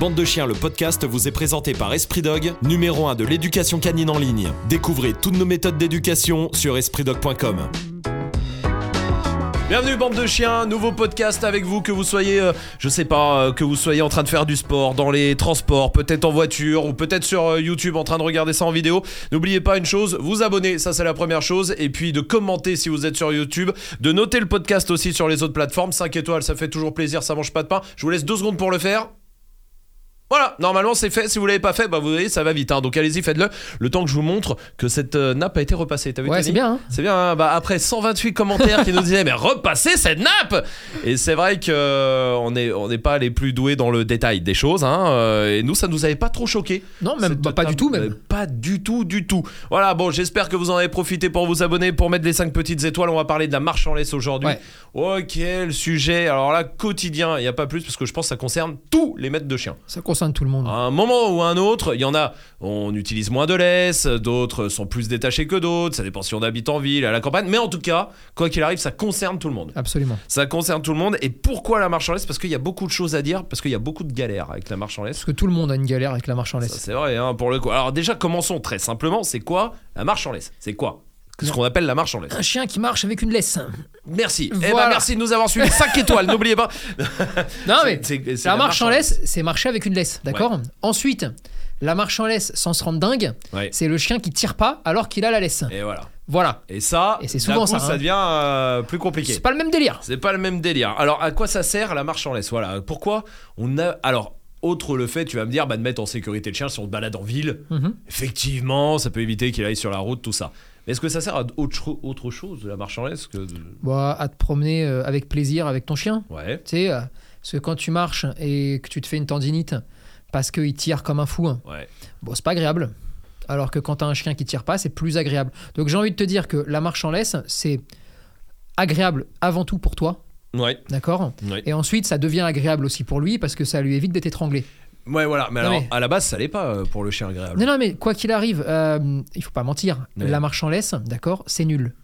Bande de chiens, le podcast vous est présenté par Esprit Dog, numéro 1 de l'éducation canine en ligne. Découvrez toutes nos méthodes d'éducation sur espritdog.com. Bienvenue bande de chiens, nouveau podcast avec vous que vous soyez, euh, je sais pas, euh, que vous soyez en train de faire du sport, dans les transports, peut-être en voiture ou peut-être sur euh, YouTube en train de regarder ça en vidéo. N'oubliez pas une chose, vous abonner, ça c'est la première chose, et puis de commenter si vous êtes sur YouTube, de noter le podcast aussi sur les autres plateformes, 5 étoiles, ça fait toujours plaisir, ça mange pas de pain. Je vous laisse deux secondes pour le faire. Voilà, normalement c'est fait. Si vous l'avez pas fait, bah vous voyez, ça va vite. hein. Donc allez-y, faites-le. Le temps que je vous montre que cette euh, nappe a été repassée. T'as vu Ouais, c'est bien, hein. C'est bien. hein. Bah après 128 commentaires qui nous disaient mais repassez cette nappe. Et c'est vrai que euh, on est on n'est pas les plus doués dans le détail des choses. Hein. euh, Et nous, ça nous avait pas trop choqué. Non, même Cette pas du table, tout, euh, même. Pas du tout, du tout. Voilà, bon, j'espère que vous en avez profité pour vous abonner, pour mettre les 5 petites étoiles. On va parler de la marche en laisse aujourd'hui. Ouais. Oh, quel sujet. Alors là, quotidien, il n'y a pas plus parce que je pense que ça concerne tous les maîtres de chiens. Ça concerne tout le monde. À un moment ou à un autre, il y en a, on utilise moins de laisse, d'autres sont plus détachés que d'autres, ça dépend si on habite en ville, à la campagne, mais en tout cas, quoi qu'il arrive, ça concerne tout le monde. Absolument. Ça concerne tout le monde. Et pourquoi la marche en laisse? Parce qu'il y a beaucoup de choses à dire, parce qu'il y a beaucoup de galères avec la marche en laisse. Parce que tout le monde a une galère avec la marche en Ça, laisse. c'est vrai, hein, pour le coup. Alors déjà, commençons très simplement. C'est quoi la marche en laisse? C'est quoi? Ce qu'on appelle la marche en laisse. Un chien qui marche avec une laisse. Merci. Eh ben, merci de nous avoir suivi. 5 étoiles, n'oubliez pas. Non mais la marche en laisse, c'est marcher avec une laisse, d'accord? Ensuite, la marche en laisse sans se rendre dingue, Ouais. c'est le chien qui tire pas alors qu'il a la laisse. Et voilà. Voilà. Et ça, Et c'est souvent coup, ça, ça hein. devient euh, plus compliqué. C'est pas le même délire. C'est pas le même délire. Alors, à quoi ça sert la marche en laisse? Voilà. Pourquoi on a. Alors, autre le fait, tu vas me dire, bah, de mettre en sécurité le chien si on se balade en ville. Mhm. Effectivement, ça peut éviter qu'il aille sur la route, tout ça. Mais est-ce que ça sert à autre, cho- autre chose, la marche en laisse que... Bon, à te promener euh, avec plaisir avec ton chien. Ouais. Tu sais, euh, parce que quand tu marches et que tu te fais une tendinite parce qu'il tire comme un fou, Ouais. bon, c'est pas agréable. Alors que quand t'as un chien qui tire pas, c'est plus agréable. Donc j'ai envie de te dire que la marche en laisse, c'est agréable avant tout pour toi, Ouais. d'accord? Ouais. Et ensuite, ça devient agréable aussi pour lui parce que ça lui évite d'être étranglé. Ouais, voilà. Mais Non, alors, mais- à la base, ça l'est pas euh, pour le chien agréable. Non, non, mais quoi qu'il arrive, euh, il faut pas mentir. Ouais. La marche en laisse, d'accord, c'est nul.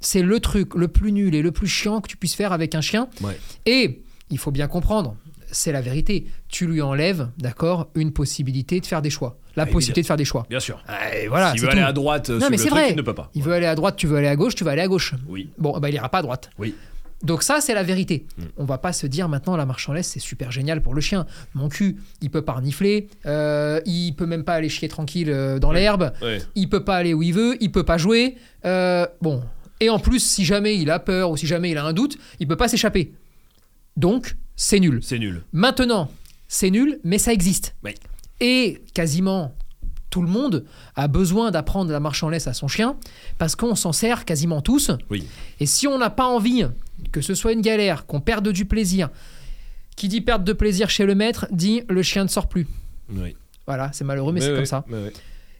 C'est le truc le plus nul et le plus chiant que tu puisses faire avec un chien. Ouais. Et il faut bien comprendre, c'est la vérité. Tu lui enlèves, d'accord, une possibilité de faire des choix. La Ah, possibilité de faire des choix. Bien sûr. Et voilà, S'il veut aller à droite, euh, Non, mais le c'est truc, vrai. il ne peut pas. Il veut aller à droite, tu veux aller à gauche, tu vas aller à gauche. Oui. Bon, bah, il ira pas à droite. Oui. Donc ça, c'est la vérité. Mm. On va pas se dire maintenant la marche en laisse, c'est super génial pour le chien. Mon cul, il peut pas renifler, euh, il peut même pas aller chier tranquille euh, dans Oui. l'herbe, Ouais. il peut pas aller où il veut, il peut pas jouer. euh, bon, et en plus, si jamais il a peur ou si jamais il a un doute, il peut pas s'échapper. Donc, c'est nul. C'est nul. Maintenant, c'est nul, mais ça existe. Oui. Et quasiment tout le monde a besoin d'apprendre la marche en laisse à son chien parce qu'on s'en sert quasiment tous. Oui. Et si on n'a pas envie que ce soit une galère, qu'on perde du plaisir, qui dit perte de plaisir chez le maître, dit le chien ne sort plus. Oui. Voilà, c'est malheureux, mais c'est comme ça.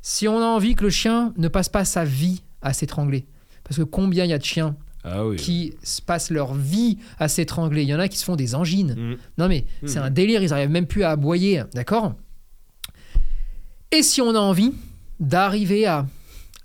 Si on a envie que le chien ne passe pas sa vie à s'étrangler, parce que combien il y a de chiens Ah oui. qui se passent leur vie à s'étrangler? Il y en a qui se font des angines. Mm. Non mais c'est Mhm. un délire, ils arrivent même plus à aboyer, d'accord? Et si on a envie d'arriver à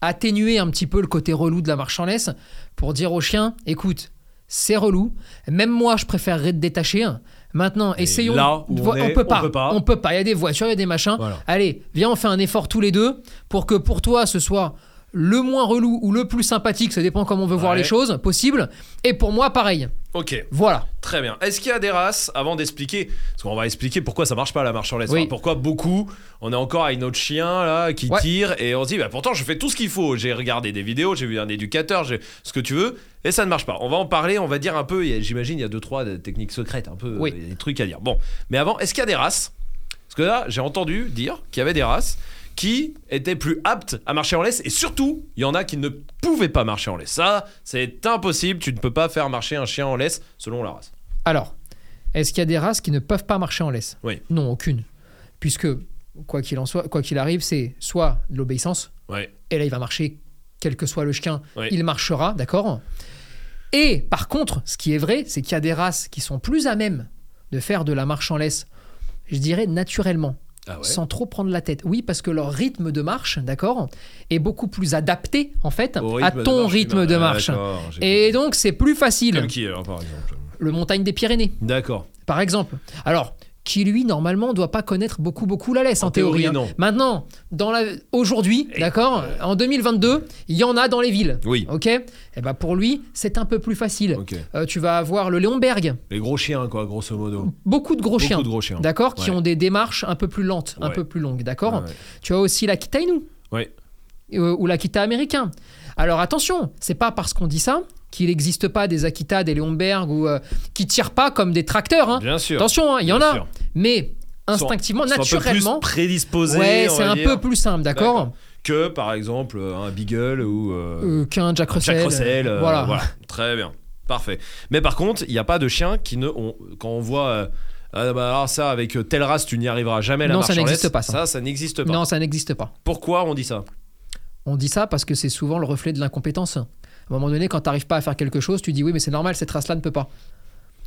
atténuer un petit peu le côté relou de la marche en laisse pour dire au chien, écoute, c'est relou, même moi je préférerais te détacher. hein. Maintenant, Et essayons. là où on Vo- est, peut on pas, peut pas. on peut pas. Il y a des voitures, il y a des machins. Voilà. Allez, viens, on fait un effort tous les deux pour que pour toi ce soit le moins relou ou le plus sympathique, ça dépend comment on veut voir les choses, possible. Et pour moi, pareil. Ok. Voilà. Très bien. Est-ce qu'il y a des races, avant d'expliquer, parce qu'on va expliquer pourquoi ça marche pas la marche en laisse, Oui. Enfin, pourquoi beaucoup, on est encore avec notre chien là qui Ouais. tire et on se dit, bah, pourtant je fais tout ce qu'il faut, j'ai regardé des vidéos, j'ai vu un éducateur, j'ai ce que tu veux, et ça ne marche pas. On va en parler, on va dire un peu, j'imagine il y a deux trois techniques secrètes, un peu, Oui. il y a des trucs à dire. Bon, mais avant, est-ce qu'il y a des races? Parce que là, j'ai entendu dire qu'il y avait des races qui étaient plus aptes à marcher en laisse et surtout, il y en a qui ne pouvaient pas marcher en laisse. Ça, c'est impossible, tu ne peux pas faire marcher un chien en laisse selon la race. Alors, est-ce qu'il y a des races qui ne peuvent pas marcher en laisse? Oui. Non, aucune. Puisque, quoi qu'il en soit, quoi qu'il arrive, c'est soit l'obéissance, Ouais. et là il va marcher, quel que soit le chien, il marchera, d'accord? Et par contre, ce qui est vrai, c'est qu'il y a des races qui sont plus à même de faire de la marche en laisse, je dirais naturellement. Ah ouais sans trop prendre la tête. Oui, parce que leur rythme de marche, d'accord, est beaucoup plus adapté, en fait, à de ton marche rythme de Ah, marche. j'ai Et donc, c'est plus facile. Comme qui alors par exemple Le montagne des Pyrénées, D'accord. par exemple. Alors, qui lui normalement doit pas connaître beaucoup beaucoup la laisse en, En théorie, théorie. hein. non. Maintenant, dans la aujourd'hui, Et- d'accord, en 2022, il y en a dans les villes. Oui. Ok. Et ben pour lui, c'est un peu plus facile. Euh, tu vas avoir le Léonberg, Les gros chiens, quoi, grosso modo. beaucoup de gros Beaucoup chiens. de gros chiens. D'accord, qui ont des démarches un peu plus lentes, un peu plus longues, d'accord Ouais. Tu as aussi l'Akita Inu Ouais. euh, ou l'Akita américain. Alors attention, c'est pas parce qu'on dit ça qu'il n'existe pas des Akita, des Léonberg ou euh, qui tirent pas comme des tracteurs. hein. Bien sûr. Attention, hein, il y en a, sûr. mais instinctivement, Ils sont un peu naturellement, plus prédisposés. ouais, c'est un dire, peu plus simple, d'accord. Que par exemple un Beagle ou. euh, Euh, Qu'un Jack Russell. Jack Russell. euh, voilà. voilà. Très bien. Parfait. Mais par contre, il n'y a pas de chiens qui ne. ont- quand on voit. euh, ah bah alors ça, avec euh, telle race, tu n'y arriveras jamais. La Non, ça n'existe pas, ça. Ça, ça n'existe pas. Non, ça n'existe pas. Pourquoi on dit ça? On dit ça parce que c'est souvent le reflet de l'incompétence. À un moment donné, quand tu n'arrives pas à faire quelque chose, tu dis oui, mais c'est normal, cette race-là ne peut pas.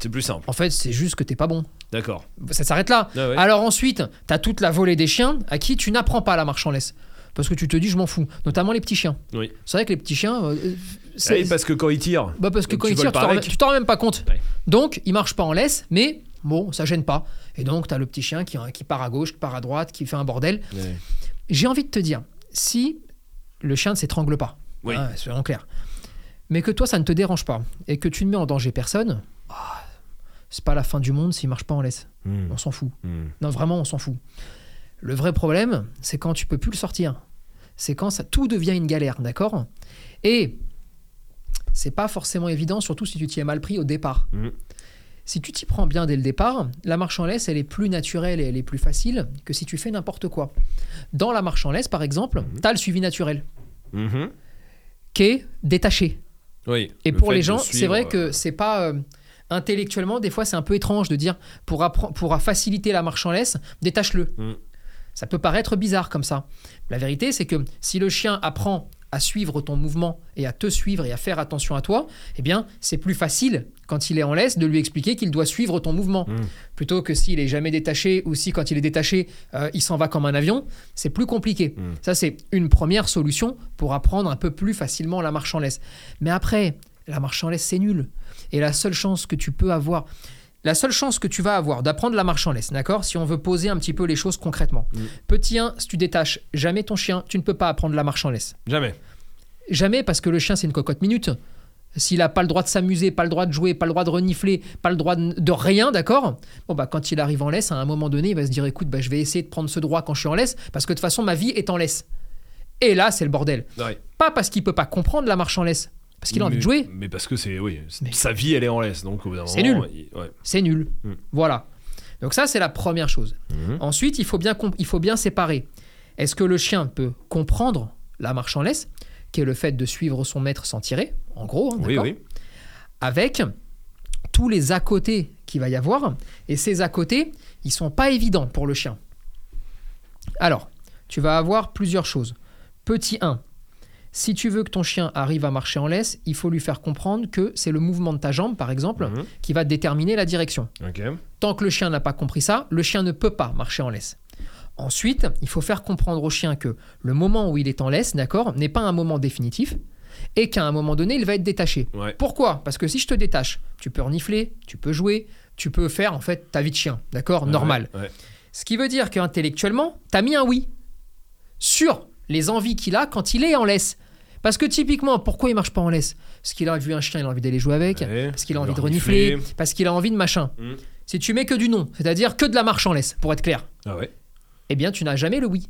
C'est plus simple. En fait, c'est juste que t'es pas bon. D'accord. Ça s'arrête là. Ah ouais. Alors ensuite, tu as toute la volée des chiens à qui tu n'apprends pas la marche en laisse. Parce que tu te dis, je m'en fous. Notamment les petits chiens. Oui. C'est vrai que les petits chiens. euh, Ah c'est- oui, parce que quand ils tirent. bah parce que quand ils tirent, tu t'en rends- même pas compte. Ouais. Donc, ils marchent pas en laisse, mais bon, ça gêne pas. Et donc, tu as le petit chien qui, qui part à gauche, qui part à droite, qui fait un bordel. Ouais. J'ai envie de te dire, si le chien ne s'étrangle pas, Oui. hein, soyons clairs, mais que toi, ça ne te dérange pas, et que tu ne mets en danger personne, ah, c'est pas la fin du monde s'il marche pas en laisse. Hmm. On s'en fout. Hmm. Non, vraiment, on s'en fout. Le vrai problème, c'est quand tu peux plus le sortir. C'est quand ça, tout devient une galère, d'accord? Et c'est pas forcément évident, surtout si tu t'y es mal pris au départ. Mhm. Si tu t'y prends bien dès le départ, la marche en laisse, elle est plus naturelle et elle est plus facile que si tu fais n'importe quoi. Dans la marche en laisse, par exemple, tu as le suivi naturel, qui est détaché. Oui. Et Le pour les gens, c'est vrai euh, que c'est pas euh, intellectuellement, des fois c'est un peu étrange de dire pour, pour faciliter la marche en laisse, détache-le. Mm. Ça peut paraître bizarre comme ça. La vérité, c'est que si le chien apprend à suivre ton mouvement et à te suivre et à faire attention à toi, eh bien, c'est plus facile quand il est en laisse de lui expliquer qu'il doit suivre ton mouvement. Mm. Plutôt que s'il est jamais détaché ou si quand il est détaché, euh, il s'en va comme un avion, c'est plus compliqué. Mm. Ça, c'est une première solution pour apprendre un peu plus facilement la marche en laisse. Mais après, la marche en laisse, c'est nul. Et la seule chance que tu peux avoir, la seule chance que tu vas avoir d'apprendre la marche en laisse, d'accord Si on veut poser un petit peu les choses concrètement. Mm. Petit 1, si tu détaches jamais ton chien, tu ne peux pas apprendre la marche en laisse. Jamais. Jamais parce que le chien, c'est une cocotte minute. S'il n'a pas le droit de s'amuser, pas le droit de jouer, pas le droit de renifler, pas le droit de, rien, d'accord? Bon, bah, quand il arrive en laisse, à un moment donné, il va se dire écoute, bah, je vais essayer de prendre ce droit quand je suis en laisse, parce que de toute façon, ma vie est en laisse. Et là, c'est le bordel. Ouais. Pas parce qu'il peut pas comprendre la marche en laisse, parce qu'il a envie de jouer. Mais parce que c'est. Oui. Mais- Sa vie, elle est en laisse. Donc au bout d'un C'est nul. il- ouais. C'est nul. Mm. Voilà. Donc ça, c'est la première chose. Mhm. Ensuite, il faut bien, il faut bien séparer. Est-ce que le chien peut comprendre la marche en laisse, qui est le fait de suivre son maître sans tirer, en gros, hein, Oui, d'accord oui. avec tous les à côté qu'il va y avoir. Et ces à côté, ils sont pas évidents pour le chien. Alors, tu vas avoir plusieurs choses. Petit 1. Si tu veux que ton chien arrive à marcher en laisse, il faut lui faire comprendre que c'est le mouvement de ta jambe, par exemple, Mhm. qui va déterminer la direction. Tant que le chien n'a pas compris ça, le chien ne peut pas marcher en laisse. Ensuite, il faut faire comprendre au chien que le moment où il est en laisse, d'accord, n'est pas un moment définitif et qu'à un moment donné, il va être détaché. Ouais. Pourquoi? Parce que si je te détache, tu peux renifler, tu peux jouer, tu peux faire en fait ta vie de chien, d'accord? Ouais, Normal. ouais. Ce qui veut dire qu'intellectuellement, tu as mis un oui sur les envies qu'il a quand il est en laisse. Parce que typiquement, pourquoi il marche pas en laisse? Parce qu'il a vu un chien, il a envie d'aller jouer avec, parce qu'il a envie de renifler, renifler. parce qu'il a envie de machin. Mm. Si tu mets que du non, c'est-à-dire que de la marche en laisse, pour être clair, Ah ouais. eh bien tu n'as jamais le oui.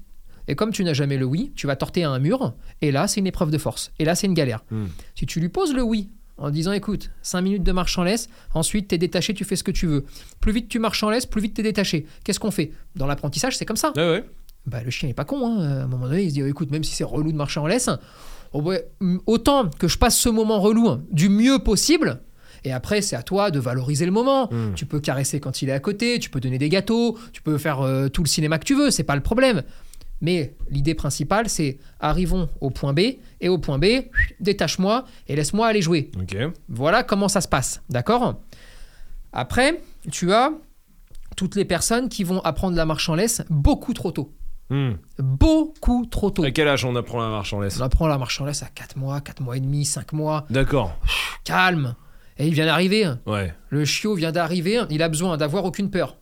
Et comme tu n'as jamais le oui, tu vas torter à un mur, et là c'est une épreuve de force, et là c'est une galère. Mm. Si tu lui poses le oui, en disant écoute, 5 minutes de marche en laisse, ensuite tu es détaché, tu fais ce que tu veux. Plus vite tu marches en laisse, plus vite tu es détaché. Qu'est-ce qu'on fait? Dans l'apprentissage, c'est comme ça. Ouais. Bah, le chien est pas con, hein. à un moment donné il se dit écoute, même si c'est relou de marcher en laisse, oh, mm, autant que je passe ce moment relou hein, du mieux possible. Et après, c'est à toi de valoriser le moment. Mm. Tu peux caresser quand il est à côté, tu peux donner des gâteaux, tu peux faire euh, tout le cinéma que tu veux, c'est pas le problème. Mais l'idée principale, c'est arrivons au point B, et au point B, détache-moi et laisse-moi aller jouer. Voilà comment ça se passe, d'accord? Après, tu as toutes les personnes qui vont apprendre la marche en laisse beaucoup trop tôt. Hmm. Beaucoup trop tôt. À quel âge on apprend la marche en laisse? On apprend la marche en laisse à 4 mois, 4 mois et demi, 5 mois. D'accord. Calme. Et il vient d'arriver. Ouais. Le chiot vient d'arriver. Il a besoin d'avoir aucune peur.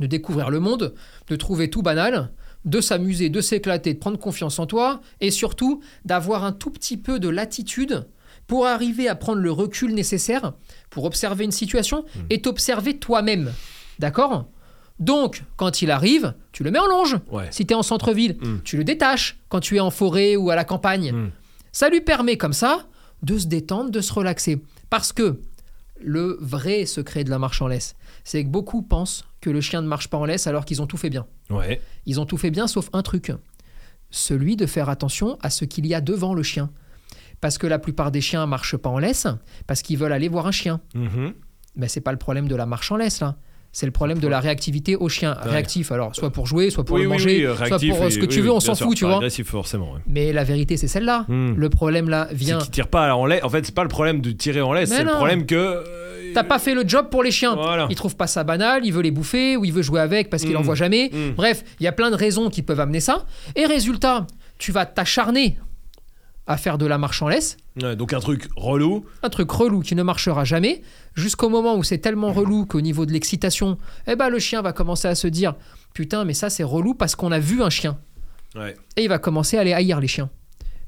de découvrir le monde, de trouver tout banal, de s'amuser, de s'éclater, de prendre confiance en toi, et surtout d'avoir un tout petit peu de latitude pour arriver à prendre le recul nécessaire pour observer une situation et t'observer toi-même. D'accord? Donc, quand il arrive, tu le mets en longe. Ouais. Si tu es en centre-ville, Mm. tu le détaches quand tu es en forêt ou à la campagne. Mm. Ça lui permet comme ça de se détendre, de se relaxer. Parce que le vrai secret de la marche en laisse, c'est que beaucoup pensent que le chien ne marche pas en laisse alors qu'ils ont tout fait bien. Ouais. Ils ont tout fait bien sauf un truc. Celui de faire attention à ce qu'il y a devant le chien. Parce que la plupart des chiens marchent pas en laisse parce qu'ils veulent aller voir un chien. Mhm. Mais c'est pas le problème de la marche en laisse là. C'est le problème de la réactivité au chien. Ouais. réactif, alors soit pour jouer, soit pour Oui, le manger, oui, soit pour euh, et- ce que tu veux, on s'en fout, tu vois. Agressif forcément. ouais. Mais la vérité, c'est celle-là. Hmm. Le problème là C'est vient. qu'il tire pas en laisse. En fait, c'est pas le problème de tirer en laisse, c'est le problème que. euh, T'as pas fait le job pour les chiens. Voilà. Il trouve pas ça banal, il veut les bouffer ou il veut jouer avec parce qu'il Mm. en voit jamais. Mm. Bref, il y a plein de raisons qui peuvent amener ça. Et résultat, tu vas t'acharner à faire de la marche en laisse, Ouais, donc un truc relou. un truc relou qui ne marchera jamais, jusqu'au moment où c'est tellement relou qu'au niveau de l'excitation, eh ben le chien va commencer à se dire putain mais ça c'est relou parce qu'on a vu un chien. Ouais. Et il va commencer à les haïr les chiens.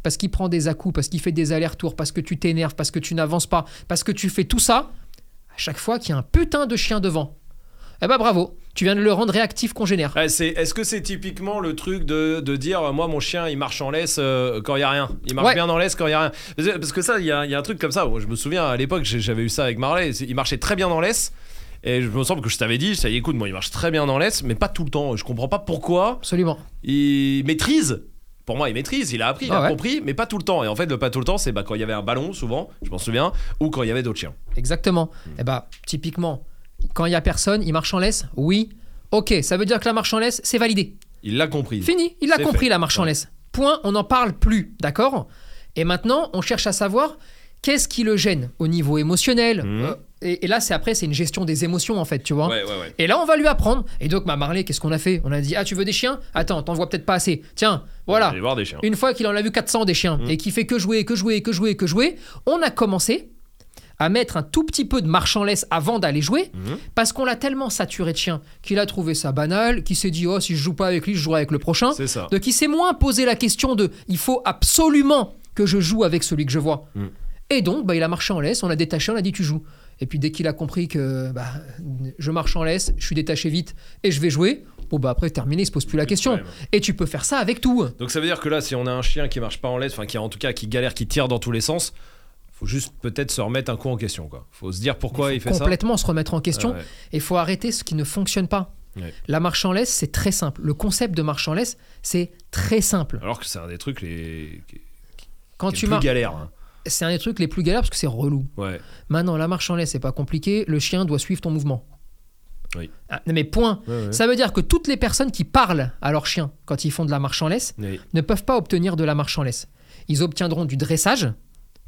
Parce qu'il prend des à-coups, parce qu'il fait des allers-retours, parce que tu t'énerves, parce que tu n'avances pas, parce que tu fais tout ça, à chaque fois qu'il y a un putain de chien devant. Eh ben bravo, tu viens de le rendre réactif congénère. C'est, est-ce que c'est typiquement le truc de, de dire euh, moi mon chien il marche en laisse euh, quand il y a rien? Il marche Ouais. bien en laisse quand il y a rien Parce que, parce que ça, il y y a un truc comme ça. Moi, je me souviens à l'époque, j'avais eu ça avec Marley. Il marchait très bien en laisse. Et je me semble que je t'avais dit, je t'avais dit, écoute, moi il marche très bien en laisse, mais pas tout le temps. Je comprends pas pourquoi. Absolument. Il maîtrise. Pour moi, il maîtrise, il a appris, il Ah a ouais. compris, mais pas tout le temps. Et en fait, le pas tout le temps, c'est bah, quand il y avait un ballon, souvent, je m'en souviens, ou quand il y avait d'autres chiens. Exactement. Eh ben, typiquement, quand il y a personne, il marche en laisse Oui. Ok, ça veut dire que la marche en laisse, c'est validé. Il l'a compris. Fini, il a C'est compris fait. la marche en laisse. Point, on n'en parle plus, d'accord? Et maintenant, on cherche à savoir qu'est-ce qui le gêne au niveau émotionnel. Mhm. Euh, et, et là, c'est après, c'est une gestion des émotions, en fait, tu vois Ouais, ouais, ouais. Et là, on va lui apprendre. Et donc, ma Marley, qu'est-ce qu'on a fait? On a dit Ah, tu veux des chiens? Attends, t'en vois peut-être pas assez. Tiens, voilà. Voir des chiens. Une fois qu'il en a vu 400 des chiens Mm. et qu'il fait que jouer, que jouer, que jouer, que jouer, on a commencé à mettre un tout petit peu de marche en laisse avant d'aller jouer Mhm. parce qu'on l'a tellement saturé de chiens qu'il a trouvé ça banal, qu'il s'est dit oh si je joue pas avec lui, je jouerai avec le prochain. C'est ça. Donc il s'est moins posé la question de il faut absolument que je joue avec celui que je vois. Mm. Et donc bah, il a marché en laisse, on l'a détaché, on a dit tu joues. Et puis dès qu'il a compris que bah, je marche en laisse, je suis détaché vite et je vais jouer, bon bah après terminé, il se pose plus la question. problème. Et tu peux faire ça avec tout. Donc ça veut dire que là, si on a un chien qui marche pas en laisse, enfin qui en tout cas qui galère, qui tire dans tous les sens, faut juste peut-être se remettre un coup en question, quoi. Faut se dire pourquoi il, fait ça. complètement se remettre en question. Ouais, ouais. Et il faut arrêter ce qui ne fonctionne pas. Ouais. La marche en laisse, c'est très simple. Le concept de marche en laisse, c'est très simple. Alors que c'est un des trucs les Quand tu marches, galère. hein. c'est un des trucs les plus galères parce que c'est relou. Ouais. Maintenant, la marche en laisse, c'est pas compliqué. Le chien doit suivre ton mouvement. Oui. Ah, mais point. Ça veut dire que toutes les personnes qui parlent à leur chien quand ils font de la marche en laisse ne peuvent pas obtenir de la marche en laisse. Ils obtiendront du dressage.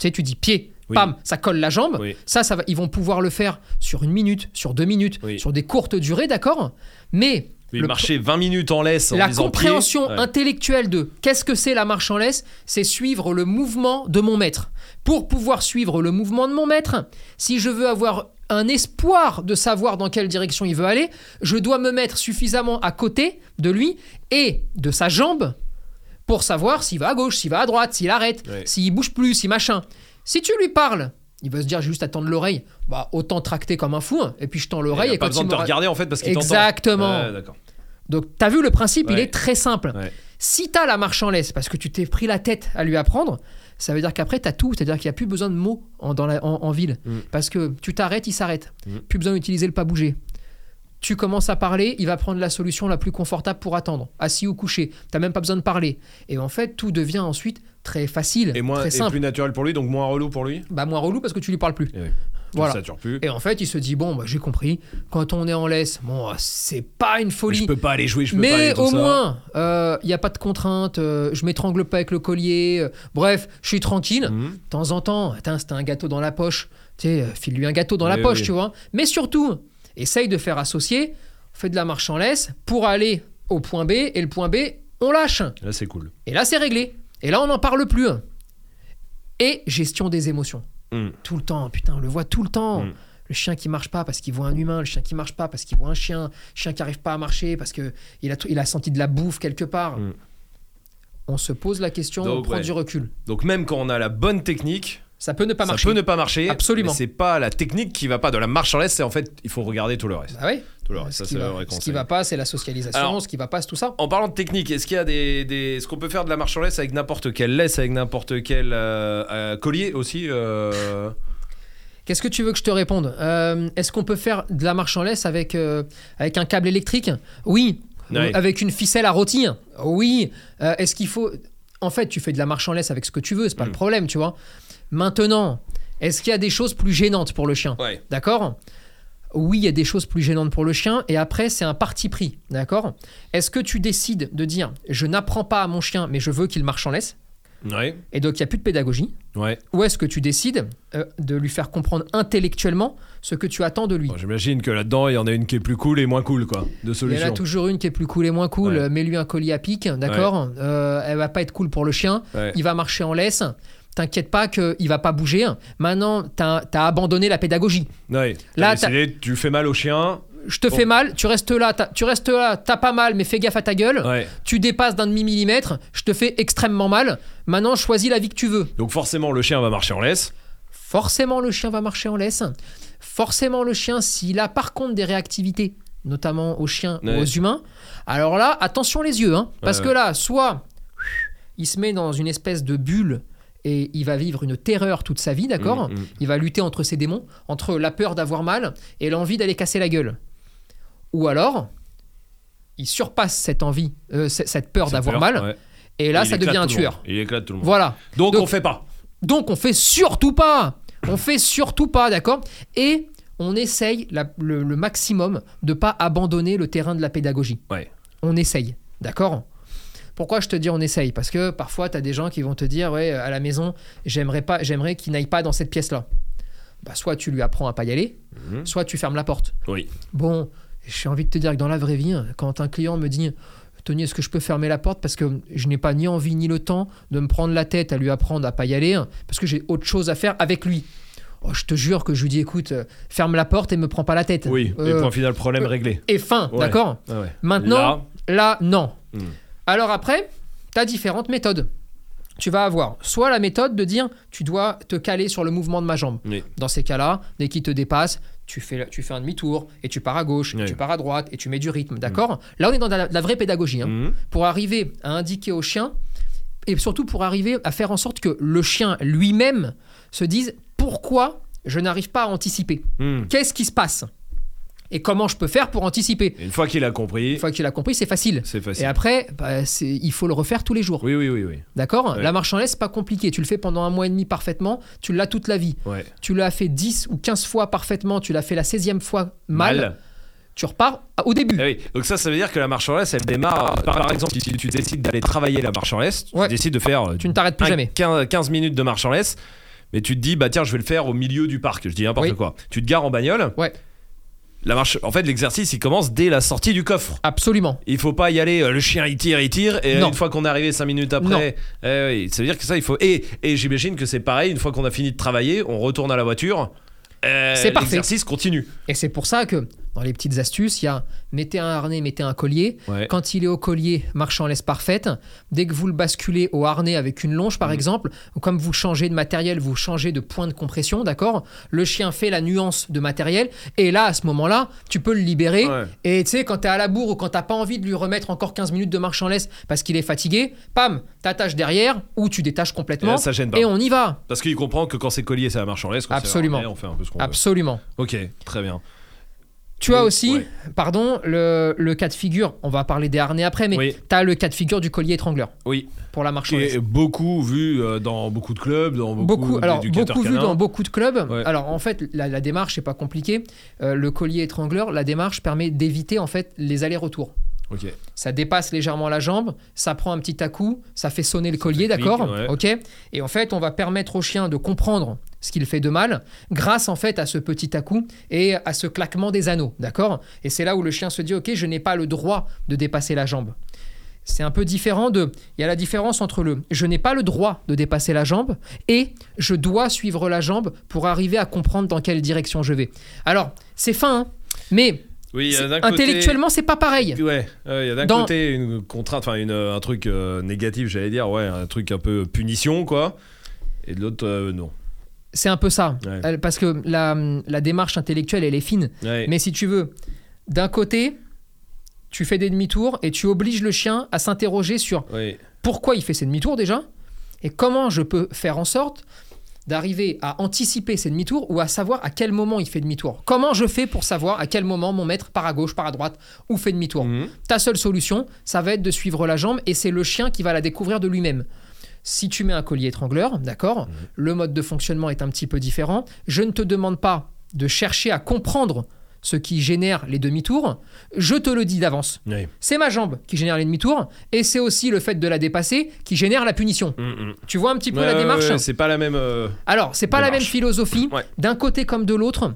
Tu sais, tu dis pied, Oui. pam, ça colle la jambe. Oui. Ça, ça va, ils vont pouvoir le faire sur une minute, sur deux minutes, Oui. sur des courtes durées, d'accord? Mais Oui, le- marcher 20 minutes en laisse en la compréhension pied, ouais. intellectuelle de qu'est-ce que c'est la marche en laisse, c'est suivre le mouvement de mon maître. Pour pouvoir suivre le mouvement de mon maître, si je veux avoir un espoir de savoir dans quelle direction il veut aller, je dois me mettre suffisamment à côté de lui et de sa jambe pour savoir s'il va à gauche, s'il va à droite, s'il arrête, Ouais. s'il bouge plus, si machin. Si tu lui parles, il va se dire juste attendre l'oreille, bah autant tracter comme un fou, hein, et puis je tends Il l'oreille a et pas quand besoin il de te regarder en fait parce qu'il. Exactement. D'accord. Donc, tu as vu le principe, il est très simple. Ouais. Si tu as la marche en laisse parce que tu t'es pris la tête à lui apprendre, ça veut dire qu'après, tu as tout. C'est-à-dire qu'il n'y a plus besoin de mots en, dans la- en- en ville. Mm. Parce que tu t'arrêtes, il s'arrête. Mm. Plus besoin d'utiliser le pas bouger. Tu commences à parler, il va prendre la solution la plus confortable pour attendre, assis ou couché. Tu même pas besoin de parler. Et en fait, tout devient ensuite très facile, Et moins très et simple. plus naturel pour lui, donc moins relou pour lui. Bah, moins relou parce que tu lui parles plus. Et oui. Voilà. Ça plus. Et en fait, il se dit bon, bah, j'ai compris. Quand on est en laisse, bon, c'est pas une Je folie. peux pas aller jouer, je peux pas Mais aller tout au ça. moins, il n'y a pas de contrainte, euh, je m'étrangle pas avec le collier, euh, bref, je suis tranquille. Mhm. De temps en temps, c'était un gâteau dans la poche, tu sais, euh, file-lui un gâteau dans la Oui, poche, oui. tu vois. Mais surtout, essaye de faire associer, fais de la marche en laisse pour aller au point B, et le point B, on lâche. Là, c'est cool. Et là, c'est réglé. Et là, on n'en parle plus. Et gestion des émotions. Mhm. Tout le temps, putain, on le voit tout le temps. Mm. Le chien qui marche pas parce qu'il voit un humain, le chien qui marche pas parce qu'il voit un chien, le chien qui arrive pas à marcher parce que il a, il a senti de la bouffe quelque part. Mm. On se pose la question, on prend ouais. du recul. Donc même quand on a la bonne technique, Ça peut ne pas ça marcher. peut ne pas marcher. Absolument. C'est pas la technique qui va pas de la marche en laisse, c'est en fait il faut regarder tout le reste. Bah oui. Tout le reste, Ce ça qui, va, vrai ce qui va pas, c'est la socialisation. Alors- ce qui va pas, c'est tout ça. En parlant de technique, est-ce qu'il y a des, des- est-ce qu'on peut faire de la marche en laisse avec n'importe quelle laisse, avec n'importe quel euh, euh, collier aussi euh, Qu'est-ce que tu veux que je te réponde? Est-ce qu'on peut faire de la marche en laisse avec, avec un câble électrique? Oui. Ouais. Avec une ficelle à rôtir Oui. Est-ce qu'il faut. En fait, tu fais de la marche en laisse avec ce que tu veux, c'est pas Mm. le problème, tu vois. Maintenant, est-ce qu'il y a des choses plus gênantes pour le chien Ouais. D'accord? Oui, il y a des choses plus gênantes pour le chien, et après, c'est un parti pris. D'accord? Est-ce que tu décides de dire je n'apprends pas à mon chien, mais je veux qu'il marche en laisse? Ouais. Et donc, il n'y a plus de pédagogie Ouais. Ou est-ce que tu décides euh, de lui faire comprendre intellectuellement ce que tu attends de lui? Bon, J'imagine que là-dedans il y en a une qui est plus cool et moins cool quoi, de Il y en solution. a toujours une qui est plus cool et moins cool. Ouais. Euh, Mets-lui un collier à pic, d'accord? Euh, Elle va pas être cool pour le chien. Ouais. Il va marcher en laisse. T'inquiète pas qu'il va pas bouger. Maintenant, t'as as abandonné la pédagogie. Là, décidé, tu fais mal au chien. Je te Bon. fais mal, tu restes là, tu restes là, t'as pas mal, mais fais gaffe à ta gueule. Ouais. Tu dépasses d'un demi-millimètre, je te fais extrêmement mal. Maintenant, choisis la vie que tu veux. Donc forcément le chien va marcher en laisse. Forcément, le chien va marcher en laisse. Forcément, le chien, s'il a par contre des réactivités, notamment aux chiens Ouais. ou aux humains, alors là, attention les yeux. hein, parce Ouais, que là, soit il se met dans une espèce de bulle et il va vivre une terreur toute sa vie, d'accord Mm, mm. Il va lutter entre ses démons, entre la peur d'avoir mal et l'envie d'aller casser la gueule. Ou alors, il surpasse cette envie, euh, cette peur d'avoir mal, ouais. et là, ça devient un tueur. Il éclate tout le monde. Voilà. Donc, Donc- on fait pas. Donc on fait surtout pas. On fait surtout pas, d'accord Et on essaye la- le, le maximum de pas abandonner le terrain de la pédagogie. Ouais. On essaye, d'accord Pourquoi je te dis on essaye? Parce que parfois tu as des gens qui vont te dire ouais à la maison j'aimerais pas j'aimerais qu'il n'aille pas dans cette pièce là. Bah soit tu lui apprends à pas y aller, Mhm. soit tu fermes la porte. Oui. Bon, j'ai envie de te dire que dans la vraie vie, quand un client me dit Tony, est-ce que je peux fermer la porte? Parce que je n'ai pas ni envie ni le temps de me prendre la tête à lui apprendre à pas y aller parce que j'ai autre chose à faire avec lui. Oh, je te jure que je lui dis écoute, ferme la porte et me prends pas la tête. Oui. Et Euh, point final, problème euh, réglé. et fin, Ouais. d'accord? Ouais. Maintenant, Là, là, non. Hmm. Alors après, tu as différentes méthodes. Tu vas avoir soit la méthode de dire tu dois te caler sur le mouvement de ma jambe. Oui. Dans ces cas-là, dès qu'il te dépasse, tu fais, tu fais un demi-tour et tu pars à gauche, Oui. tu pars à droite et tu mets du rythme. D'accord? Là, on est dans de la, de la vraie pédagogie. hein. Mhm. Pour arriver à indiquer au chien et surtout pour arriver à faire en sorte que le chien lui-même se dise pourquoi je n'arrive pas à anticiper? Mhm. Qu'est-ce qui se passe? Et comment je peux faire pour anticiper Et Une fois qu'il a compris, Une fois qu'il a compris, c'est facile. c'est Et facile. après, bah, il faut le refaire tous les jours. Oui, oui, oui, oui. D'accord? Ouais. La marche en laisse, c'est pas compliqué. Tu le fais pendant un mois et demi parfaitement, tu l'as toute la vie. Ouais. Tu l'as fait 10 ou 15 fois parfaitement, tu l'as fait la 16e fois mal, tu repars au début. Ah oui. Donc ça, ça veut dire que la marche en laisse, elle démarre. Par, par exemple, si tu décides d'aller travailler la marche en laisse, Ouais. tu décides de faire euh, Tu ne t'arrêtes plus un- jamais. 15, 15 minutes de marche en laisse, mais tu te dis, bah tiens, je vais le faire au milieu du parc. Je dis n'importe Oui. quoi. Tu te gares en bagnole. Ouais. La marche, en fait, l'exercice, il commence dès la sortie du coffre. Absolument. Il faut pas y aller, euh, le chien il tire, il tire, et Non. une fois qu'on est arrivé 5 minutes après, eh oui, ça veut dire que ça il faut. Et, et j'imagine que c'est pareil, une fois qu'on a fini de travailler, on retourne à la voiture. euh, C'est parfait. L'exercice continue. Et c'est pour ça que dans les petites astuces, il y a mettez un harnais, mettez un collier. Ouais. Quand il est au collier, marche en laisse parfaite. Dès que vous le basculez au harnais avec une longe, Mm. par exemple, ou comme vous changez de matériel, vous changez de point de compression, d'accord? Le chien fait la nuance de matériel. Et là, à ce moment-là, tu peux le libérer. Ouais. Et tu sais, quand t'es à la bourre ou quand t'as pas envie de lui remettre encore 15 minutes de marche en laisse parce qu'il est fatigué, pam, t'attaches derrière ou tu détaches Et complètement. là, ça gêne pas. Et on y va. Parce qu'il comprend que quand c'est collier, c'est la marche en laisse. quand Absolument. harnais, on fait un peu ce qu'on veut. Absolument. Ok, très bien. Tu as aussi, ouais. pardon, le, le cas de figure, on va parler des harnais après, mais Oui. tu as le cas de figure du collier étrangleur Oui. pour la laisse. est beaucoup vu euh, dans beaucoup de clubs, dans beaucoup, Beaucoup, alors beaucoup vu dans beaucoup de clubs. Ouais. Alors en fait, la, la démarche n'est pas compliquée. Euh, le collier étrangleur, la démarche permet d'éviter en fait les allers-retours. Ok. Ça dépasse légèrement la jambe, ça prend un petit à-coup, ça fait sonner le collier, d'accord ouais. Ok. Et en fait, on va permettre au chien de comprendre ce qu'il fait de mal grâce en fait à ce petit à-coup et à ce claquement des anneaux, d'accord? Et c'est là où le chien se dit ok, je n'ai pas le droit de dépasser la jambe. c'est un peu différent de. Il y a la différence entre le je n'ai pas le droit de dépasser la jambe et je dois suivre la jambe pour arriver à comprendre dans quelle direction je vais. Alors, c'est fin, hein, mais Oui, intellectuellement, c'est pas pareil. Ouais, il y a d'un Dans- côté une contrainte, enfin une, un truc euh, négatif, j'allais dire, ouais, un truc un peu punition, quoi. Et de l'autre, euh, non. C'est un peu ça. Ouais. Euh, Parce que la, la démarche intellectuelle, elle est fine. Ouais. Mais si tu veux, d'un côté, tu fais des demi-tours et tu obliges le chien à s'interroger sur pourquoi il fait ses demi-tours déjà et comment je peux faire en sorte d'arriver à anticiper ces demi-tours ou à savoir à quel moment il fait demi-tour. Comment je fais pour savoir à quel moment mon maître part à gauche, part à droite ou fait demi-tour Mhm. Ta seule solution, ça va être de suivre la jambe et c'est le chien qui va la découvrir de lui-même. Si tu mets un collier étrangleur, d'accord, le mode de fonctionnement est un petit peu différent. Je ne te demande pas de chercher à comprendre ce qui génère les demi-tours. Je te le dis d'avance. Oui. C'est ma jambe qui génère les demi-tours et c'est aussi le fait de la dépasser qui génère la punition. Mhm. Tu vois un petit peu Ouais, la démarche ouais, c'est pas la même. euh, Alors, c'est pas la même philosophie d'un côté comme de l'autre.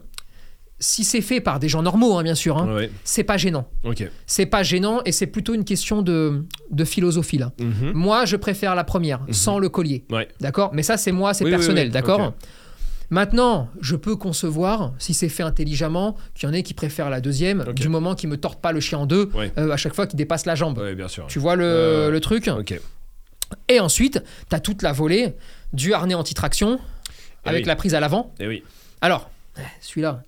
Si c'est fait par des gens normaux, hein, bien sûr, hein, Ouais. c'est pas gênant. Ok. C'est pas gênant et c'est plutôt une question de, de philosophie là. Mhm. Moi, je préfère la première, sans le collier. Ouais. D'accord? Mais ça, c'est moi, c'est Oui, personnel, oui, d'accord? Maintenant, je peux concevoir, si c'est fait intelligemment, qu'il y en ait qui préfèrent la deuxième, du moment qu'ils me tordent pas le chien en deux Ouais. euh, à chaque fois qu'il dépasse la jambe. Ouais, bien sûr. Tu vois le, Euh, le truc? Et ensuite, tu as toute la volée du harnais anti-traction Eh avec la prise à l'avant. Et oui. Alors, eh, celui-là,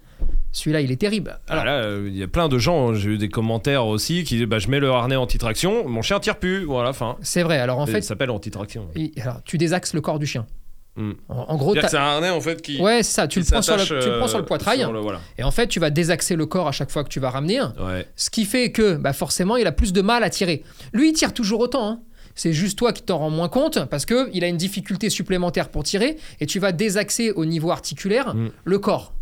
celui-là, il est terrible. Alors, Ah, là, euh, il y a plein de gens, j'ai eu des commentaires aussi qui disent bah, je mets le harnais anti-traction, mon chien tire plus, voilà, fin. c'est vrai. Alors, en Et fait, ça s'appelle anti-traction. il- alors, tu désaxes le corps du chien. Hmm. En, en gros, c'est un harnais en fait qui. ouais, c'est ça. Tu le, prends sur le, s'attache, tu le prends sur le euh, poitrail. sur le- voilà. Et en fait, tu vas désaxer le corps à chaque fois que tu vas ramener. Ouais. Ce qui fait que bah forcément, il a plus de mal à tirer. Lui, il tire toujours autant. hein. C'est juste toi qui t'en rends moins compte parce que il a une difficulté supplémentaire pour tirer et tu vas désaxer au niveau articulaire Mm. le corps.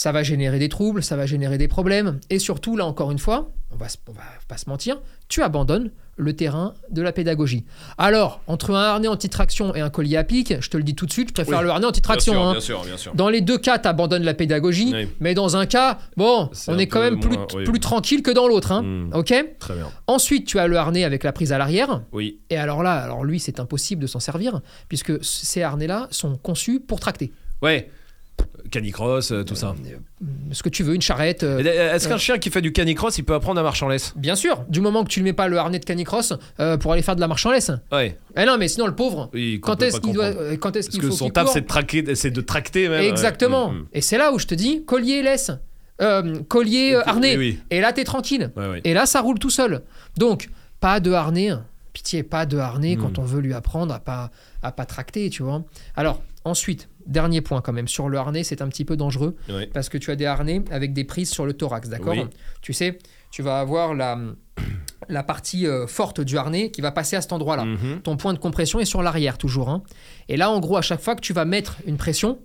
Ça va générer des troubles, ça va générer des problèmes et surtout là encore une fois, on va, on va pas se mentir, tu abandonnes le terrain de la pédagogie. Alors, entre un harnais anti-traction et un collier à pic, je te le dis tout de suite, je préfère Oui. le harnais anti-traction. bien hein. bien sûr, bien sûr. Dans les deux cas, tu abandonnes la pédagogie, Oui. mais dans un cas, bon, on est quand même plus, moins- oui. plus tranquille que dans l'autre. Hein. Mm. Ok? Très bien. Ensuite, tu as le harnais avec la prise à l'arrière. Oui. Et alors là, alors lui, c'est impossible de s'en servir, puisque ces harnais-là sont conçus pour tracter. Ouais. Canicross, euh, tout ça. Euh, Ce que tu veux, une charrette. euh, Et, euh, Est-ce qu'un chien qui fait du canicross, il peut apprendre à marcher en laisse? Bien sûr, du moment que tu ne mets pas le harnais de canicross euh, pour aller faire de la marche en laisse. Ouais. Eh non, mais sinon, le pauvre, Oui, quand est-ce qu'il doit, euh, quand est-ce Parce qu'il que faut son qu'il taf, c'est de, traquer, c'est de tracter même. Exactement. Ouais. Mm, mm. Et c'est là où je te dis, collier laisse. Euh, collier, euh, harnais. Oui, oui. Et là, t'es tranquille. Ouais. Et là, ça roule tout seul. Donc, pas de harnais. Pitié, pas de harnais Mm. quand on veut lui apprendre à pas, à pas tracter, tu vois. Alors, ensuite, dernier point quand même. Sur le harnais, c'est un petit peu dangereux parce que tu as des harnais avec des prises sur le thorax, d'accord Oui. Tu sais, tu vas avoir la, la partie euh, forte du harnais qui va passer à cet endroit-là. Mhm. Ton point de compression est sur l'arrière toujours. hein. Et là, en gros, à chaque fois que tu vas mettre une pression,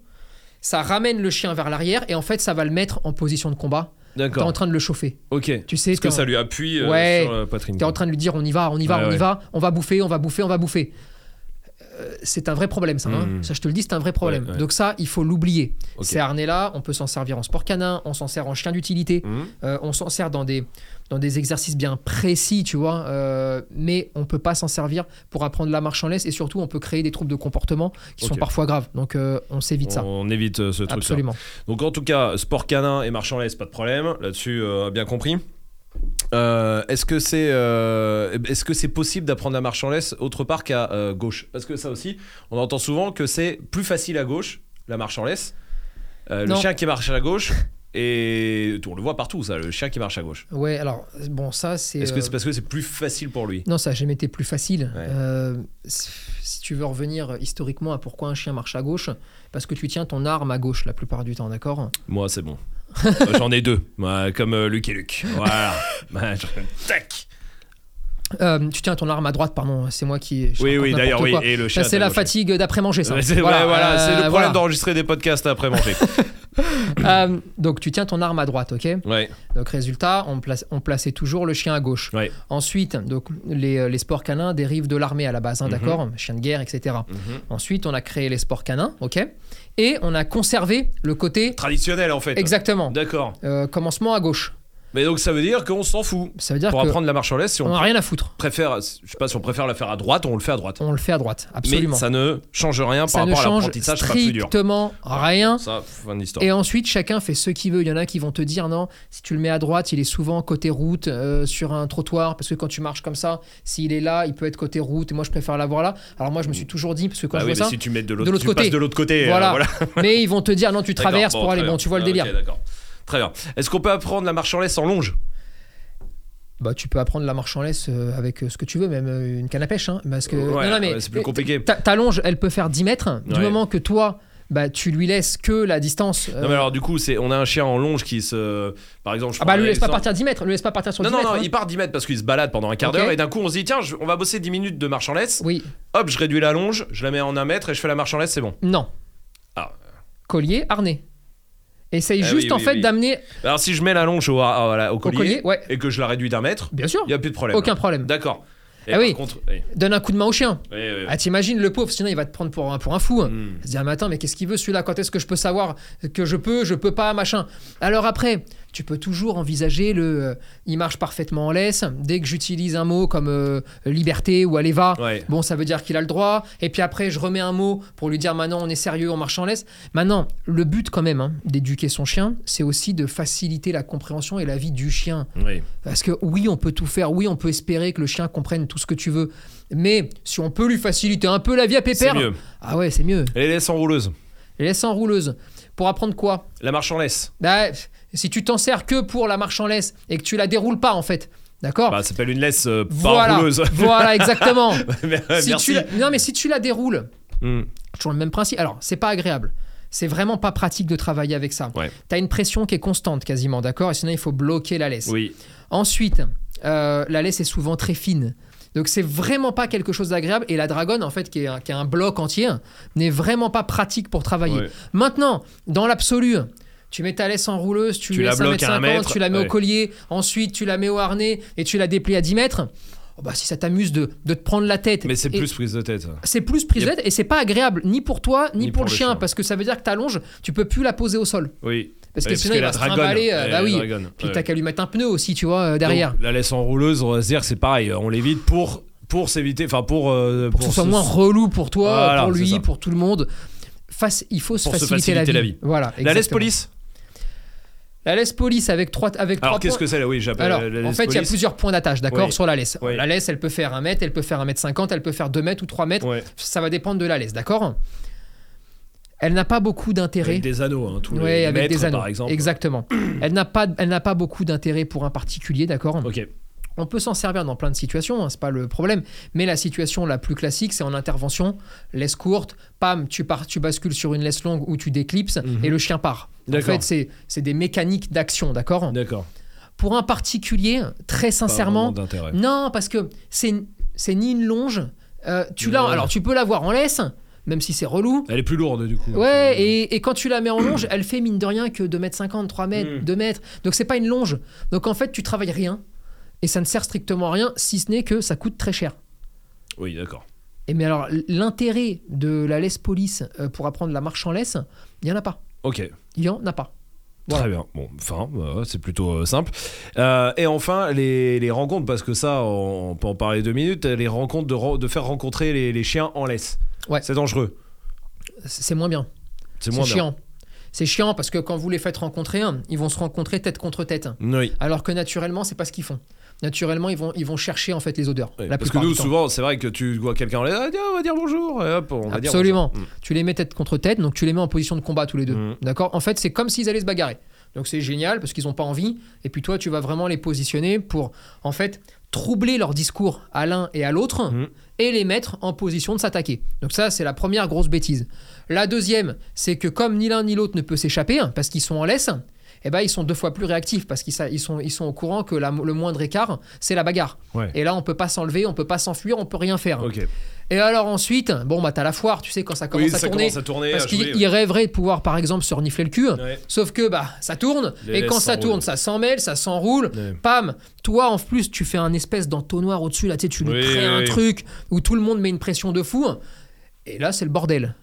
ça ramène le chien vers l'arrière et en fait, ça va le mettre en position de combat. T'es en D'accord. train de le chauffer. Ok. Tu sais, Parce que en- ça lui appuie euh, Ouais. sur la poitrine. T'es en train de lui dire on y va, on y va, Ouais, on y va, on va bouffer, on va bouffer, on va bouffer. Euh, c'est un vrai problème ça. hein. Mhm. Ça je te le dis, c'est un vrai problème. Ouais, ouais. Donc ça, il faut l'oublier. Ok. Ces harnais-là, on peut s'en servir en sport canin, on s'en sert en chien d'utilité, Mhm. euh, on s'en sert dans des, dans des exercices bien précis, tu vois. euh, mais on peut pas s'en servir pour apprendre la marche en laisse et surtout on peut créer des troubles de comportement qui sont parfois graves. Donc euh, on s'évite ça. On évite ce truc-là. Absolument. Donc en tout cas, sport canin et marche en laisse, pas de problème. Là-dessus, bien compris. Euh, est-ce que c'est euh, est-ce que c'est possible d'apprendre la marche en laisse autre part qu'à euh, gauche? Parce que ça aussi, on entend souvent que c'est plus facile à gauche la marche en laisse. Le chien qui marche à gauche et on le voit partout ça, le chien qui marche à gauche. Ouais, alors bon, ça c'est. Est-ce que euh, c'est parce que c'est plus facile pour lui? Non, ça n'a jamais été plus facile. Ouais. Euh, si tu veux revenir historiquement à pourquoi un chien marche à gauche, parce que tu tiens ton arme à gauche la plupart du temps, d'accord? Moi, c'est bon. Euh, J'en ai deux, comme euh, Luc et Luc. Voilà. Tac. Euh, Tu tiens ton arme à droite, pardon, c'est moi qui. Oui, oui, d'ailleurs, oui. Et le chien. Ça, c'est la fatigue d'après-manger, ça. Ouais, c'est voilà, voilà, c'est le euh, problème voilà. d'enregistrer des podcasts après manger. Euh, donc, tu tiens ton arme à droite, ok ouais, Donc, résultat, on, place, on plaçait toujours le chien à gauche. ouais. Ensuite, donc, les, les sports canins dérivent de l'armée à la base, hein, Mhm. d'accord Chien de guerre, etc. Mhm. Ensuite, on a créé les sports canins, ok Et on a conservé le côté. Traditionnel en fait. Exactement. D'accord. Commencement à gauche. Mais donc ça veut dire qu'on s'en fout. Ça veut dire Pour qu'on apprendre la marche en laisse, si on n'a rien à foutre. préfère, je sais pas si on préfère la faire à droite, on le fait à droite. On le fait à droite, absolument. Mais ça ne change rien Ça par rapport à l'apprentissage, pas plus dur. strictement rien. Ça, fin d'histoire. Et ensuite, chacun fait ce qu'il veut. Il y en a qui vont te dire non, si tu le mets à droite, il est souvent côté route, euh, sur un trottoir, parce que quand tu marches comme ça, s'il est là, il peut être côté route, et moi je préfère l'avoir là. Alors moi je me suis toujours dit, parce que quand Bah je oui, vois ça, si tu mets de de l'autre tu côté. de l'autre côté. euh, voilà. mais ils vont te dire non, tu traverses bon, pour aller. Bon, tu vois le Ah, délire. d'accord. Très bien. Est-ce qu'on peut apprendre la marche en laisse en longe? Bah, tu peux apprendre la marche en laisse euh, avec euh, ce que tu veux, même euh, une canne à pêche. hein, parce que, Ouais, non, non, mais c'est plus compliqué. Ta, ta longe, elle peut faire 10 mètres. Du Ouais. moment que toi, bah, tu lui laisses que la distance. Non mais alors du coup, c'est on a un chien en longe qui se par exemple, je ah bah, lui laisse pas partir 10 mètres. Lui laisse pas partir sur Non 10 non mètres. non, hein. il part 10 mètres parce qu'il se balade pendant un quart d'heure et d'un coup on se dit tiens, je- on va bosser 10 minutes de marche en laisse. Oui, Hop, je réduis la longe, je la mets en un mètre et je fais la marche en laisse, c'est bon. non. Ah. Collier, harnais. Essaye Ah juste en oui, fait oui. d'amener Alors si je mets la longe au, à- à la- au au collier, collier. Ouais, et que je la réduis d'un mètre, bien sûr. il y a plus de problème. Aucun problème. D'accord. Et Ah par oui. contre, oui. Donne un coup de main au chien. Oui, oui, oui. Ah, t'imagines le pauvre, sinon il va te prendre pour un, pour un fou. Hmm. Il se dit, ah, mais attends, mais qu'est-ce qu'il veut celui-là? Quand est-ce que je peux savoir que je peux, je peux pas, machin? Alors après, tu peux toujours envisager le. euh, il marche parfaitement en laisse. Dès que j'utilise un mot comme euh, liberté ou allez va, Ouais. bon, ça veut dire qu'il a le droit. Et puis après, je remets un mot pour lui dire maintenant on est sérieux, on marche en laisse. Maintenant, le but quand même hein, d'éduquer son chien, c'est aussi de faciliter la compréhension et la vie du chien. Oui. Parce que oui, on peut tout faire, oui, on peut espérer que le chien comprenne tout ce que tu veux. Mais si on peut lui faciliter un peu la vie à C'est pépère, mieux. ah ouais, c'est mieux. Et les laisses enrouleuses. Les laisse en rouleuse. Pour apprendre quoi La marche en laisse. Bah, Si tu t'en sers que pour la marche en laisse et que tu la déroules pas en fait, d'accord Bah, ça s'appelle une laisse euh, pas Voilà, exactement. Euh, si Merci. tu Non mais si tu la déroules, Hmm. toujours le même principe. Alors, c'est pas agréable. C'est vraiment pas pratique de travailler avec ça. Ouais. T'as une pression qui est constante quasiment, d'accord? Et sinon, il faut bloquer la laisse. Oui. Ensuite, euh, la laisse est souvent très fine. Donc c'est vraiment pas quelque chose d'agréable et la dragonne en fait qui est un, qui est un bloc entier n'est vraiment pas pratique pour travailler. Ouais. Maintenant, dans l'absolu, tu mets ta laisse en rouleuse, tu, la bloques à 1m50, un mètre, tu la mets ouais. au collier, ensuite tu la mets au harnais et tu la déplies à 10 mètres. Oh bah, si ça t'amuse de, de te prendre la tête. Mais c'est plus prise de tête. c'est plus prise de tête et c'est pas agréable ni pour toi ni, Ni pour, pour le chien, chien. parce que ça veut dire que ta longe, tu peux plus la poser au sol Oui. parce que Ouais, sinon que il va se trimballer. euh, bah oui. dragonne, Puis ouais. t'as qu'à lui mettre un pneu aussi, tu vois, euh, derrière. Donc, la laisse enrouleuse, on va se dire c'est pareil. On l'évite pour pour s'éviter, enfin pour euh, pour que ce soit moins relou pour toi, Voilà, pour lui, pour tout le monde. Face, il faut se faciliter, la, la vie. Voilà. La laisse police. La laisse police avec trois avec Alors qu'est-ce points. que c'est là? Oui, j'appelle Alors, la en fait, il y a plusieurs points d'attache, d'accord, Oui. sur la laisse. Oui. La laisse, elle peut faire un mètre, elle peut faire un mètre cinquante, elle peut faire deux mètres ou trois mètres. Ouais. Ça va dépendre de la laisse, d'accord? Elle n'a pas beaucoup d'intérêt. Avec des anneaux, hein, tous les avec mètres, des anneaux. par exemple. Exactement. elle n'a pas, elle n'a pas beaucoup d'intérêt pour un particulier, d'accord? Ok. On peut s'en servir dans plein de situations, hein, c'est pas le problème. Mais la situation la plus classique, c'est en intervention, laisse courte, pam, tu pars, tu bascules sur une laisse longue où tu déclipses Mhm. et le chien part. En D'accord. fait, c'est c'est des mécaniques d'action, d'accord D'accord. Pour un particulier, très sincèrement, non, parce que c'est c'est ni une longe. euh, tu l'as, Ouais. alors tu peux l'avoir en laisse, même si c'est relou. Elle est plus lourde du coup. Ouais, et, et quand tu la mets en longe, elle fait mine de rien que 2m50, 3 mètres, Mm. 2 mètres. Donc c'est pas une longe. Donc en fait, tu travailles rien. Et ça ne sert strictement à rien, si ce n'est que ça coûte très cher. Oui, d'accord. Et mais alors, l'intérêt de la laisse police euh, pour apprendre la marche en laisse, il n'y en a pas. Ok. Il n'y en a pas. Voilà. Très bien. Bon, enfin, euh, c'est plutôt euh, simple. Euh, et enfin, les, les rencontres, parce que ça, on, on peut en parler deux minutes. Les rencontres de, faire rencontrer les, les chiens en laisse. Ouais. C'est dangereux. C'est moins bien. C'est moins bien. chiant. C'est chiant parce que quand vous les faites rencontrer, ils vont se rencontrer tête contre tête. Oui. Alors que naturellement, c'est pas ce qu'ils font. Naturellement, ils vont, ils vont chercher en fait les odeurs. Oui, la parce que nous, souvent, c'est vrai que tu vois quelqu'un en laisse, ah, on va dire bonjour. Et hop, on va dire Absolument. bonjour. Tu les mets tête contre tête, donc tu les mets en position de combat tous les deux. Mhm. D'accord? En fait, c'est comme s'ils allaient se bagarrer. Donc c'est génial parce qu'ils n'ont pas envie. Et puis toi, tu vas vraiment les positionner pour, en fait, troubler leur discours à l'un et à l'autre Mhm. et les mettre en position de s'attaquer. Donc ça, c'est la première grosse bêtise. La deuxième, c'est que comme ni l'un ni l'autre ne peut s'échapper, hein, parce qu'ils sont en laisse, eh ben, ils sont deux fois plus réactifs parce qu'ils ils sont, ils sont au courant que la- le moindre écart, c'est la bagarre. Ouais. Et là, on peut pas s'enlever, on peut pas s'enfuir, on peut rien faire. Et alors ensuite, bon, bah t'as la foire, tu sais, quand ça commence Oui, à ça tourner. commence à tourner. Parce à qu'il jouer, il rêverait de pouvoir, par exemple, se renifler le cul. Ouais. Sauf que bah ça tourne Les et quand ça tourne, ça s'emmêle, ça s'enroule. Ouais. Pam, toi en plus tu fais un espèce d'entonnoir au-dessus là, tu sais, tu lui Oui, crées oui, un truc où tout le monde met une pression de fou. Et là c'est le bordel.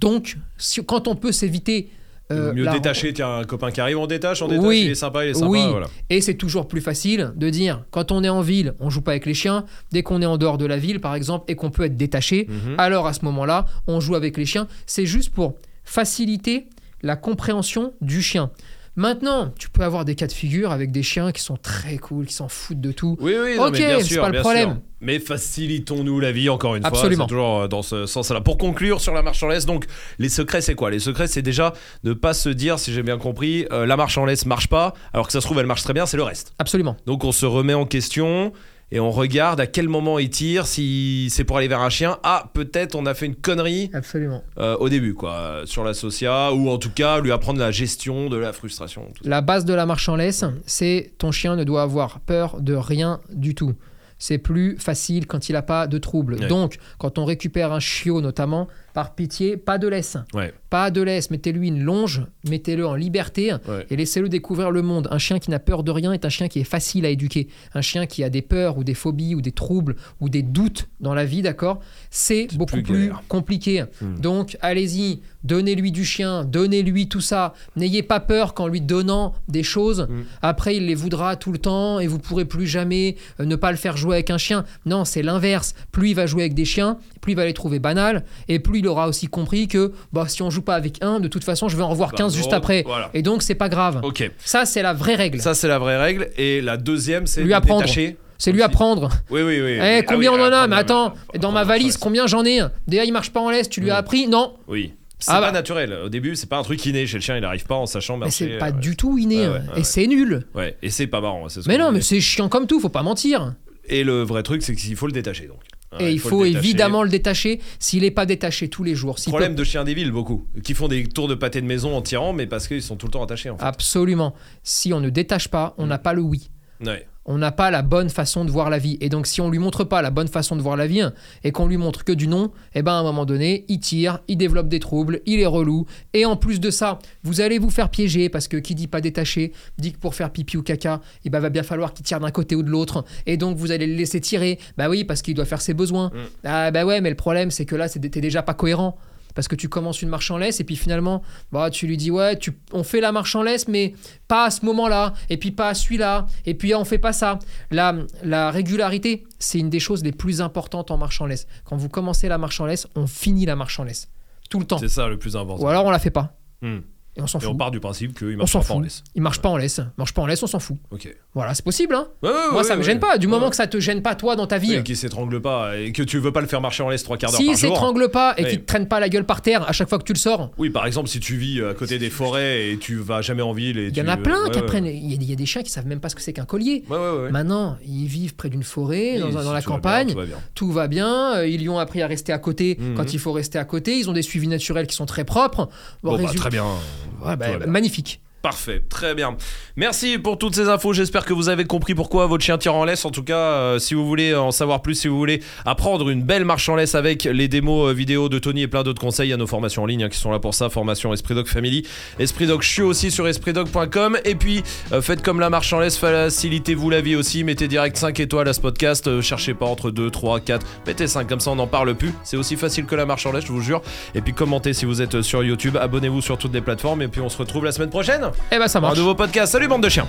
Donc si- quand on peut s'éviter euh, mieux détacher, tiens, un copain qui arrive, on détache, on détache, Oui. il est sympa, il est sympa, Oui. voilà. Et c'est toujours plus facile de dire, quand on est en ville, on joue pas avec les chiens. Dès qu'on est en dehors de la ville, par exemple, et qu'on peut être détaché, Mhm. alors à ce moment-là, on joue avec les chiens. C'est juste pour faciliter la compréhension du chien. Maintenant, tu peux avoir des cas de figure avec des chiens qui sont très cool, qui s'en foutent de tout. Oui, oui, non, Ok, mais bien c'est pas le problème. sûr. Mais facilitons-nous la vie, encore une Absolument. fois. Toujours euh, dans ce sens-là. Pour conclure sur la marche en laisse, donc, les secrets, c'est quoi? Les secrets, c'est déjà ne pas se dire, si j'ai bien compris, euh, la marche en laisse marche pas, alors que ça se trouve, elle marche très bien, c'est le reste. Absolument. Donc, on se remet en question. Et on regarde à quel moment il tire, si c'est pour aller vers un chien. Ah, peut-être on a fait une connerie Absolument. euh, au début, quoi, sur la socia, ou en tout cas lui apprendre la gestion de la frustration. tout. La base de la marche en laisse, c'est ton chien ne doit avoir peur de rien du tout. C'est plus facile quand il n'a pas de troubles. Ouais. Donc, quand on récupère un chiot notamment, par pitié, pas de laisse. Ouais. Pas de laisse. Mettez-lui une longe, mettez-le en liberté Ouais. et laissez-le découvrir le monde. Un chien qui n'a peur de rien est un chien qui est facile à éduquer. Un chien qui a des peurs ou des phobies ou des troubles ou des doutes dans la vie, d'accord? C'est beaucoup plus compliqué. Hmm. Donc, allez-y, donnez-lui du chien, donnez-lui tout ça. N'ayez pas peur qu'en lui donnant des choses, Hmm. après il les voudra tout le temps et vous pourrez plus jamais euh, ne pas le faire jouer avec un chien. Non, c'est l'inverse. Plus il va jouer avec des chiens, plus il va les trouver banals et plus il aura aussi compris que bah, si on joue pas avec un, de toute façon, je vais en revoir Bah, 15 juste après. voilà. Et donc, c'est pas grave. Ok. Ça, c'est la vraie règle. Ça, c'est la vraie règle. Et la deuxième, c'est Lui apprendre. détacher. C'est lui apprendre. Oui, oui, oui. Eh, Ah combien oui, on en a Mais attends, dans ma valise, combien j'en ai Déjà, il marche pas en laisse, tu lui as appris Non. Oui. C'est Ah pas bah. naturel. Au début, c'est pas un truc inné chez le chien. Il arrive pas en sachant Mais c'est pas euh, du tout inné. Ouais, hein. et ouais. c'est nul. Ouais. Et c'est pas marrant. ce Mais non, mais c'est chiant comme tout, faut pas mentir. Et le vrai truc, c'est qu'il faut le détacher. Donc. Hein, et il faut, évidemment le détacher. S'il n'est pas détaché tous les jours, peut- Problème de chiens des villes, beaucoup. Qui font des tours de pâté de maison en tirant, mais parce qu'ils sont tout le temps attachés. En fait. absolument. Si on ne détache pas, on n'a pas le oui. Ouais. On n'a pas la bonne façon de voir la vie. Et donc, si on lui montre pas la bonne façon de voir la vie et qu'on lui montre que du non, eh ben à un moment donné, il tire, il développe des troubles, il est relou. Et en plus de ça, vous allez vous faire piéger parce que qui dit pas détaché dit que pour faire pipi ou caca, eh ben va bien falloir qu'il tire d'un côté ou de l'autre. Et donc vous allez le laisser tirer. Bah oui, parce qu'il doit faire ses besoins. Mm. Ah bah ouais, mais le problème c'est que là, t'es déjà pas cohérent. Parce que tu commences une marche en laisse et puis finalement, bah, tu lui dis ouais, tu, on fait la marche en laisse, mais pas à ce moment-là, et puis pas à celui-là, et puis on fait pas ça. La, la régularité, c'est une des choses les plus importantes en marche en laisse. Quand vous commencez la marche en laisse, on finit la marche en laisse. Tout le temps. C'est ça le plus important. Ou alors on la fait pas. Hmm. Et on s'en Et fout. on part du principe qu'il marche pas en laisse. Il marche pas en laisse. Il marche pas en laisse, on s'en fout. Ok. Voilà, c'est possible. Hein Ouais, ouais, Moi, ça me gêne pas. Du moment que ça te gêne pas, toi, dans ta vie. Et qui s'étrangle pas et que tu veux pas le faire marcher en laisse trois quarts d'heure S'il par jour. s'étrangle pas et qu'il te traîne pas la gueule par terre à chaque fois que tu le sors, Oui, par exemple, si tu vis à côté des forêts et tu vas jamais en ville il y en a plein qui apprennent. Il y, a, il y a des chiens qui savent même pas ce que c'est qu'un collier. Ouais, ouais, ouais. Maintenant, ils vivent près d'une forêt, dans, si dans la campagne. tout va bien. tout va bien, euh, ils lui ont appris à rester à côté Mhm. quand il faut rester à côté, ils ont des suivis naturels qui sont très propres. Bon, bah, très bien. Ouais, bah, magnifique. Parfait, très bien. Merci pour toutes ces infos. J'espère que vous avez compris pourquoi votre chien tire en laisse. En tout cas, euh, si vous voulez en savoir plus, si vous voulez apprendre une belle marche en laisse avec les démos euh, vidéo de Tony et plein d'autres conseils, il y a nos formations en ligne hein, qui sont là pour ça. Formation Esprit Dog Family, Esprit Dog Chiot aussi sur espritdog.com. Et puis, euh, faites comme la marche en laisse, facilitez-vous la vie aussi. Mettez direct 5 étoiles à ce podcast. Cherchez pas entre 2, 3, 4. Mettez 5 comme ça, on n'en parle plus. C'est aussi facile que la marche en laisse, je vous jure. Et puis, commentez si vous êtes sur YouTube. Abonnez-vous sur toutes les plateformes. Et puis, on se retrouve la semaine prochaine. Eh ben ça Pour un marche. nouveau podcast. Salut bande de chiens